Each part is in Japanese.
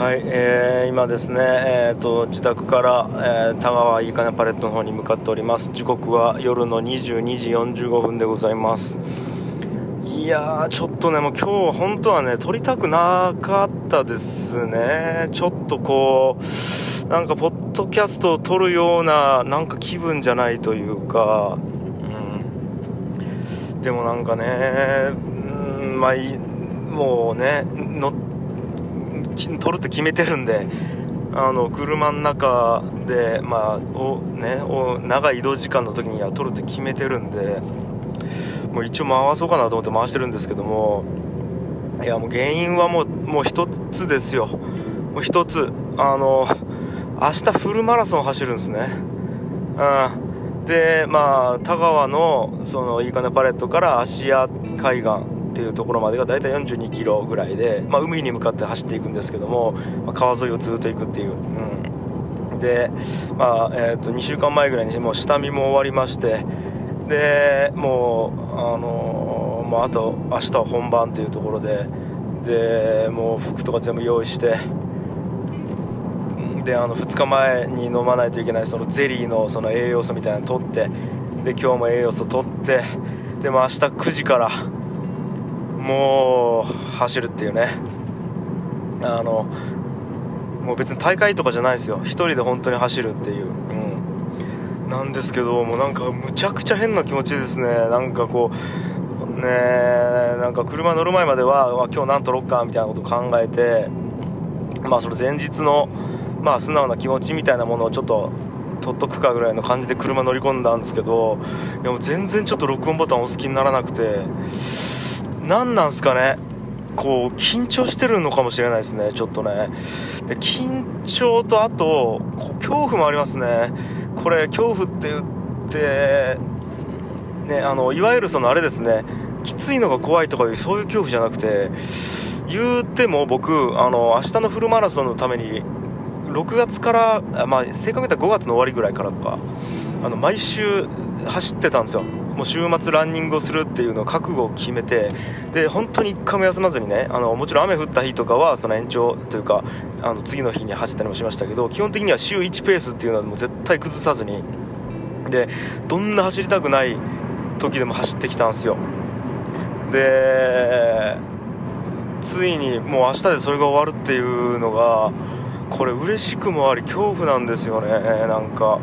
はい、えー、今ですね、えーと、自宅から、えー、田川いいかねパレットの方に向かっております。時刻は夜の22時45分でございます。いやーちょっとねもう今日本当はね撮りたくなかったですね。ちょっとこうなんかポッドキャストを撮るようななんか気分じゃないというか、うん、でもなんかね、うん、まあいもうね乗って取るって決めてるんであの車の中で、まあおね、お長い移動時間の時には取るって決めてるんでもう一応回そうかなと思って回してるんですけどもいやもう原因はもうもう一つですよ。もう一つあの明日フルマラソン走るんですね。うん。でまあ田川のそのいいかねパレットから芦屋海岸っていうところまでが大体42キロぐらいで、まあ、海に向かって走っていくんですけども、まあ、川沿いをずっと行くっていう、うん、で、まあえー、と2週間前ぐらいにもう下見も終わりましてでもう、あのー、もうあと明日は本番というところででもう服とか全部用意してであの2日前に飲まないといけないそのゼリーのその栄養素みたいなの取ってで今日も栄養素取ってでも明日9時からもう走るっていうね。あのもう別に大会とかじゃないですよ。1人で本当に走るっていう、うん、なんですけどもうなんかむちゃくちゃ変な気持ちですね。なんかこうねなんか車乗る前までは今日何取ろっかみたいなこと考えてまあその前日のまあ素直な気持ちみたいなものをちょっと取っとくかぐらいの感じで車乗り込んだんですけどいやもう全然ちょっと録音ボタン押す気にならなくて何なんすかね？こう緊張してるのかもしれないですねちょっとね。で緊張とあと恐怖もありますね。これ恐怖って言ってねあのいわゆるそのあれですね。きついのが怖いとかいうそういう恐怖じゃなくて言うても僕あの明日のフルマラソンのために6月からまあ正確に言ったら5月の終わりぐらいからかあの毎週走ってたんですよ。もう週末ランニングをするっていうのを覚悟を決めてで本当に1回も休まずにねあのもちろん雨降った日とかはその延長というかあの次の日に走ったりもしましたけど基本的には週1ペースっていうのはもう絶対崩さずにでどんな走りたくない時でも走ってきたんですよでついにもう明日でそれが終わるっていうのがこれ嬉しくもあり恐怖なんですよねなんか。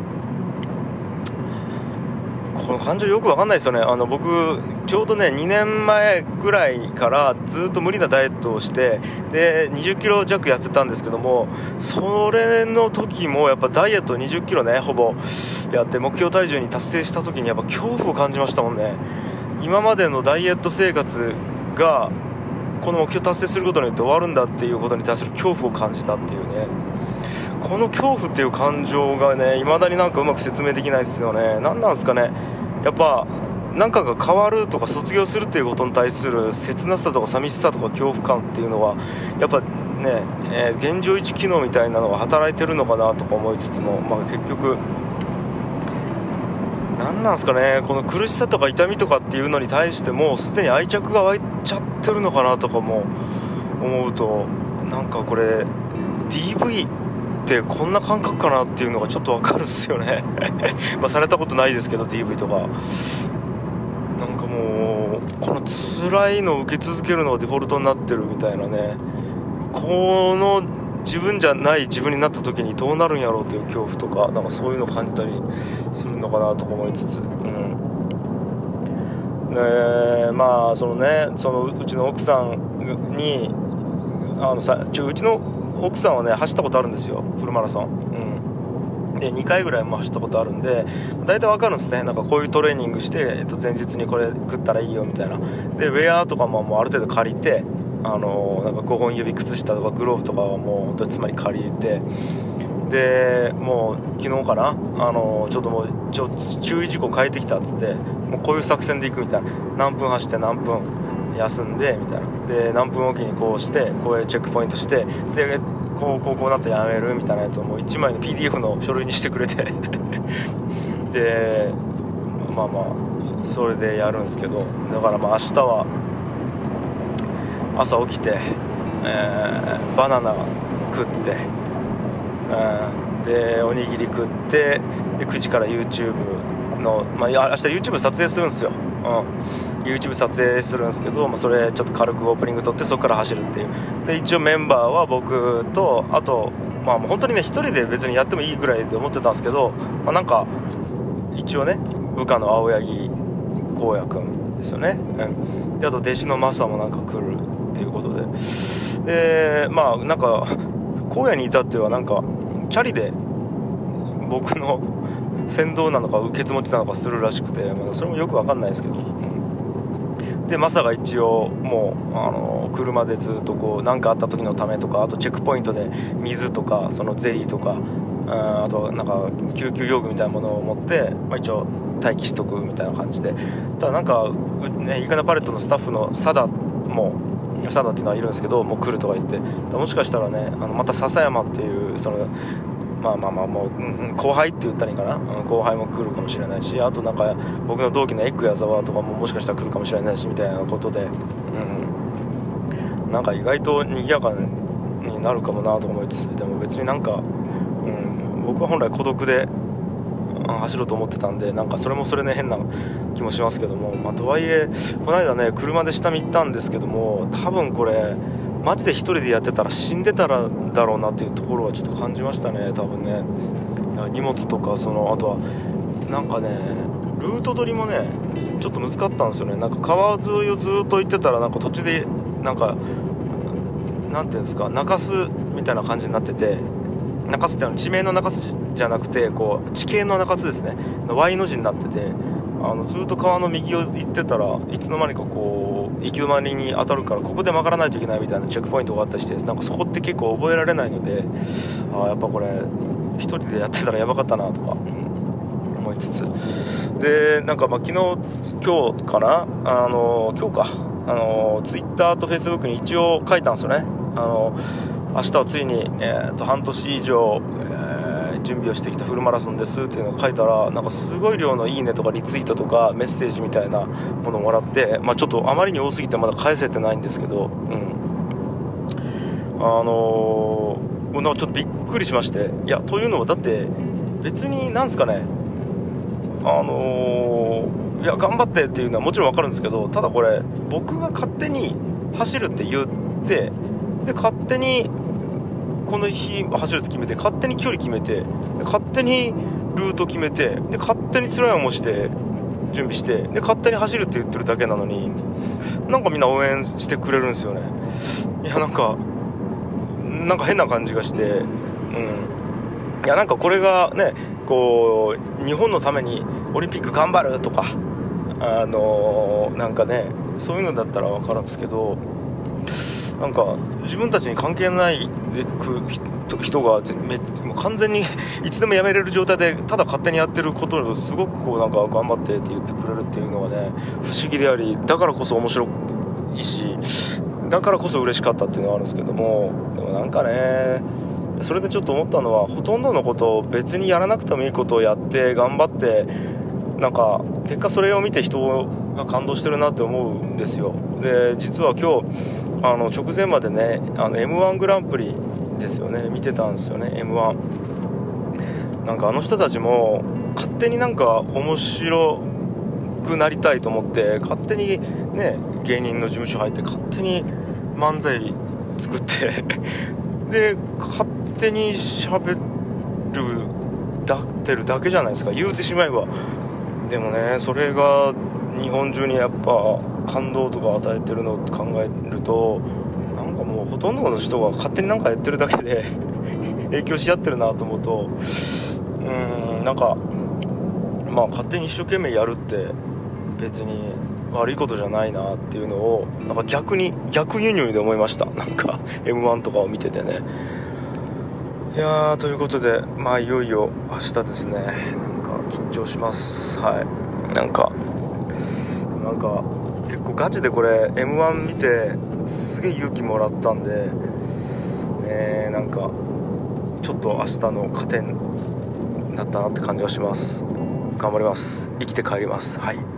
この感情よくわかんないですよね。あの僕ちょうどね2年前ぐらいからずっと無理なダイエットをしてで2 0キロ弱痩せたんですけどもそれの時もやっぱダイエット2 0キロねほぼやって目標体重に達成した時にやっぱ恐怖を感じましたもんね。今までのダイエット生活がこの目標達成することによって終わるんだっていうことに対する恐怖を感じたっていうね。この恐怖っていう感情がね未だになんかうまく説明できないですよね。何なんですかね。やっぱ何かが変わるとか卒業するっていうことに対する切なさとか寂しさとか恐怖感っていうのはやっぱね、えー、現状維持機能みたいなのが働いてるのかなとか思いつつも、まあ、結局何なんですかね。この苦しさとか痛みとかっていうのに対してもすでに愛着が湧いちゃってるのかなとかも思うとなんかこれ DV ってこんな感覚かなっていうのがちょっと分かるんですよね。まあされたことないですけど DV とか。なんかもうこの辛いのを受け続けるのがデフォルトになってるみたいなね。この自分じゃない自分になった時にどうなるんやろうという恐怖とかなんかそういうのを感じたりするのかなと思いつつ。うん。でまあそのねそのうちの奥さんにあのさちょうちの奥さんはね走ったことあるんですよ。フルマラソン。うん。で2回ぐらいも走ったことあるんで大体わかるんですね。なんかこういうトレーニングして、えっと、前日にこれ食ったらいいよみたいな。でウェアとかももうある程度借りてあのなんか5本指靴下とかグローブとかはもうつまり借りて。でもう昨日かなあのちょっともうちょ注意事項変えてきたっつってもうこういう作戦でいくみたいな。何分走って何分。休んでみたいな。で何分おきにこうしてこういうチェックポイントしてでこうこうこうなったらやめるみたいなやつをもう1枚の PDF の書類にしてくれて。でまあまあそれでやるんですけど。だからまあ明日は朝起きて、えー、バナナ食って、うん、でおにぎり食ってで9時から YouTube の、まあ、明日 YouTube 撮影するんですよ、うん、YouTube 撮影するんですけど、まあ、それちょっと軽くオープニング撮ってそこから走るっていう。で一応メンバーは僕とあとまあ本当にね1人で別にやってもいいぐらいで思ってたんですけど、まあ、なんか一応ね部下の青柳光也君ですよね、うん、であと弟子のマサもなんか来るっていうことで。でまあなんか荒野に至ってはなんかチャリで僕の先導なのか受け持ちなのかするらしくて、まあ、それもよく分かんないですけど、でマサが一応もうあの車でずっとこう何かあった時のためとかあとチェックポイントで水とかそのゼリーとかああとなんか救急用具みたいなものを持って、まあ、一応待機しとくみたいな感じで。ただなんか、ね、イカナパレットのスタッフのサダもサダっていうのはいるんですけどもう来るとか言って。もしかしたらねあのまた笹山っていうそのまあまあまあもう、うん、後輩って言ったらいいかな、うん、後輩も来るかもしれないしあとなんか僕の同期のエッグ矢沢とかももしかしたら来るかもしれないしみたいなことで、うん、なんか意外と賑やかになるかもなと思いつつでも別になんか、うん、僕は本来孤独で走ろうと思ってたんでなんかそれもそれね変な気もしますけども、まあ、とはいえこの間ね車で下見行ったんですけども多分これマジで1人でやってたら死んでたらだろうなっていうところはちょっと感じましたね多分ね。荷物とかそのあとはなんかねルート取りもねちょっと難かったんですよね。なんか川沿いをずっと行ってたらなんか途中でなんかなんていうんですか中洲みたいな感じになってて中洲っての地名の中洲じゃなくてこう地形の中洲ですね。Y の字になっててあのずっと川の右を行ってたらいつの間にかこう行き止まりに当たるからここで曲がらないといけないみたいなチェックポイントがあったりしてなんかそこって結構覚えられないのであやっぱこれ1人でやってたらやばかったなとか思いつつ。でなんかまあ昨日今日かなあの今日か。あのツイッターとフェイスブックに一応書いたんですよね。あの明日はついに、えー、と半年以上、えー、準備をしてきたフルマラソンですっていうのを書いたらなんかすごい量の「いいね」とかリツイートとかメッセージみたいなものをもらって、まあ、ちょっとあまりに多すぎてまだ返せてないんですけど、うん、あのー、なんかちょっとびっくりしましていやというのはだって別になんですかねあのー、いや頑張ってっていうのはもちろん分かるんですけどただこれ僕が勝手に走るって言ってで勝手にこの日走るって決めて勝手に距離決めて勝手にルート決めてで勝手に辛い思いして準備してで勝手に走るって言ってるだけなのになんかみんな応援してくれるんですよね。いやなんかなんか変な感じがしてうん。いやなんかこれがねこう日本のためにオリンピック頑張るとかあのー、なんかねそういうのだったら分かるんですけどなんか自分たちに関係ないでく人がめもう完全に いつでも辞めれる状態でただ勝手にやってることをすごくこうなんか頑張ってって言ってくれるっていうのがね不思議でありだからこそ面白いしだからこそ嬉しかったっていうのはあるんですけどもでもなんかねそれでちょっと思ったのはほとんどのことを別にやらなくてもいいことをやって頑張ってなんか結果それを見て人が感動してるなって思うんですよ。で実は今日あの直前までねあの m 1グランプリですよね。見てたんですよね m 1なんかあの人たちも勝手になんか面白くなりたいと思って勝手にね芸人の事務所入って勝手に漫才作って で勝手に喋るだってるだけじゃないですか。言うてしまえば。でもねそれが日本中にやっぱ感動とか与えてるのって考えるとなんかもうほとんどの人が勝手になんかやってるだけで 影響し合ってるなと思うとうんなんかまあ勝手に一生懸命やるって別に悪いことじゃないなっていうのをなんか逆に逆輸入で思いました。なんか m 1とかを見ててね。いやーということでまあいよいよ明日ですね。なんか緊張します。はい。なんかなんか結構ガチでこれ m 1見てすげえ勇気もらったんでねなんかちょっと明日の糧になったなって感じがします。頑張ります。生きて帰ります。はい。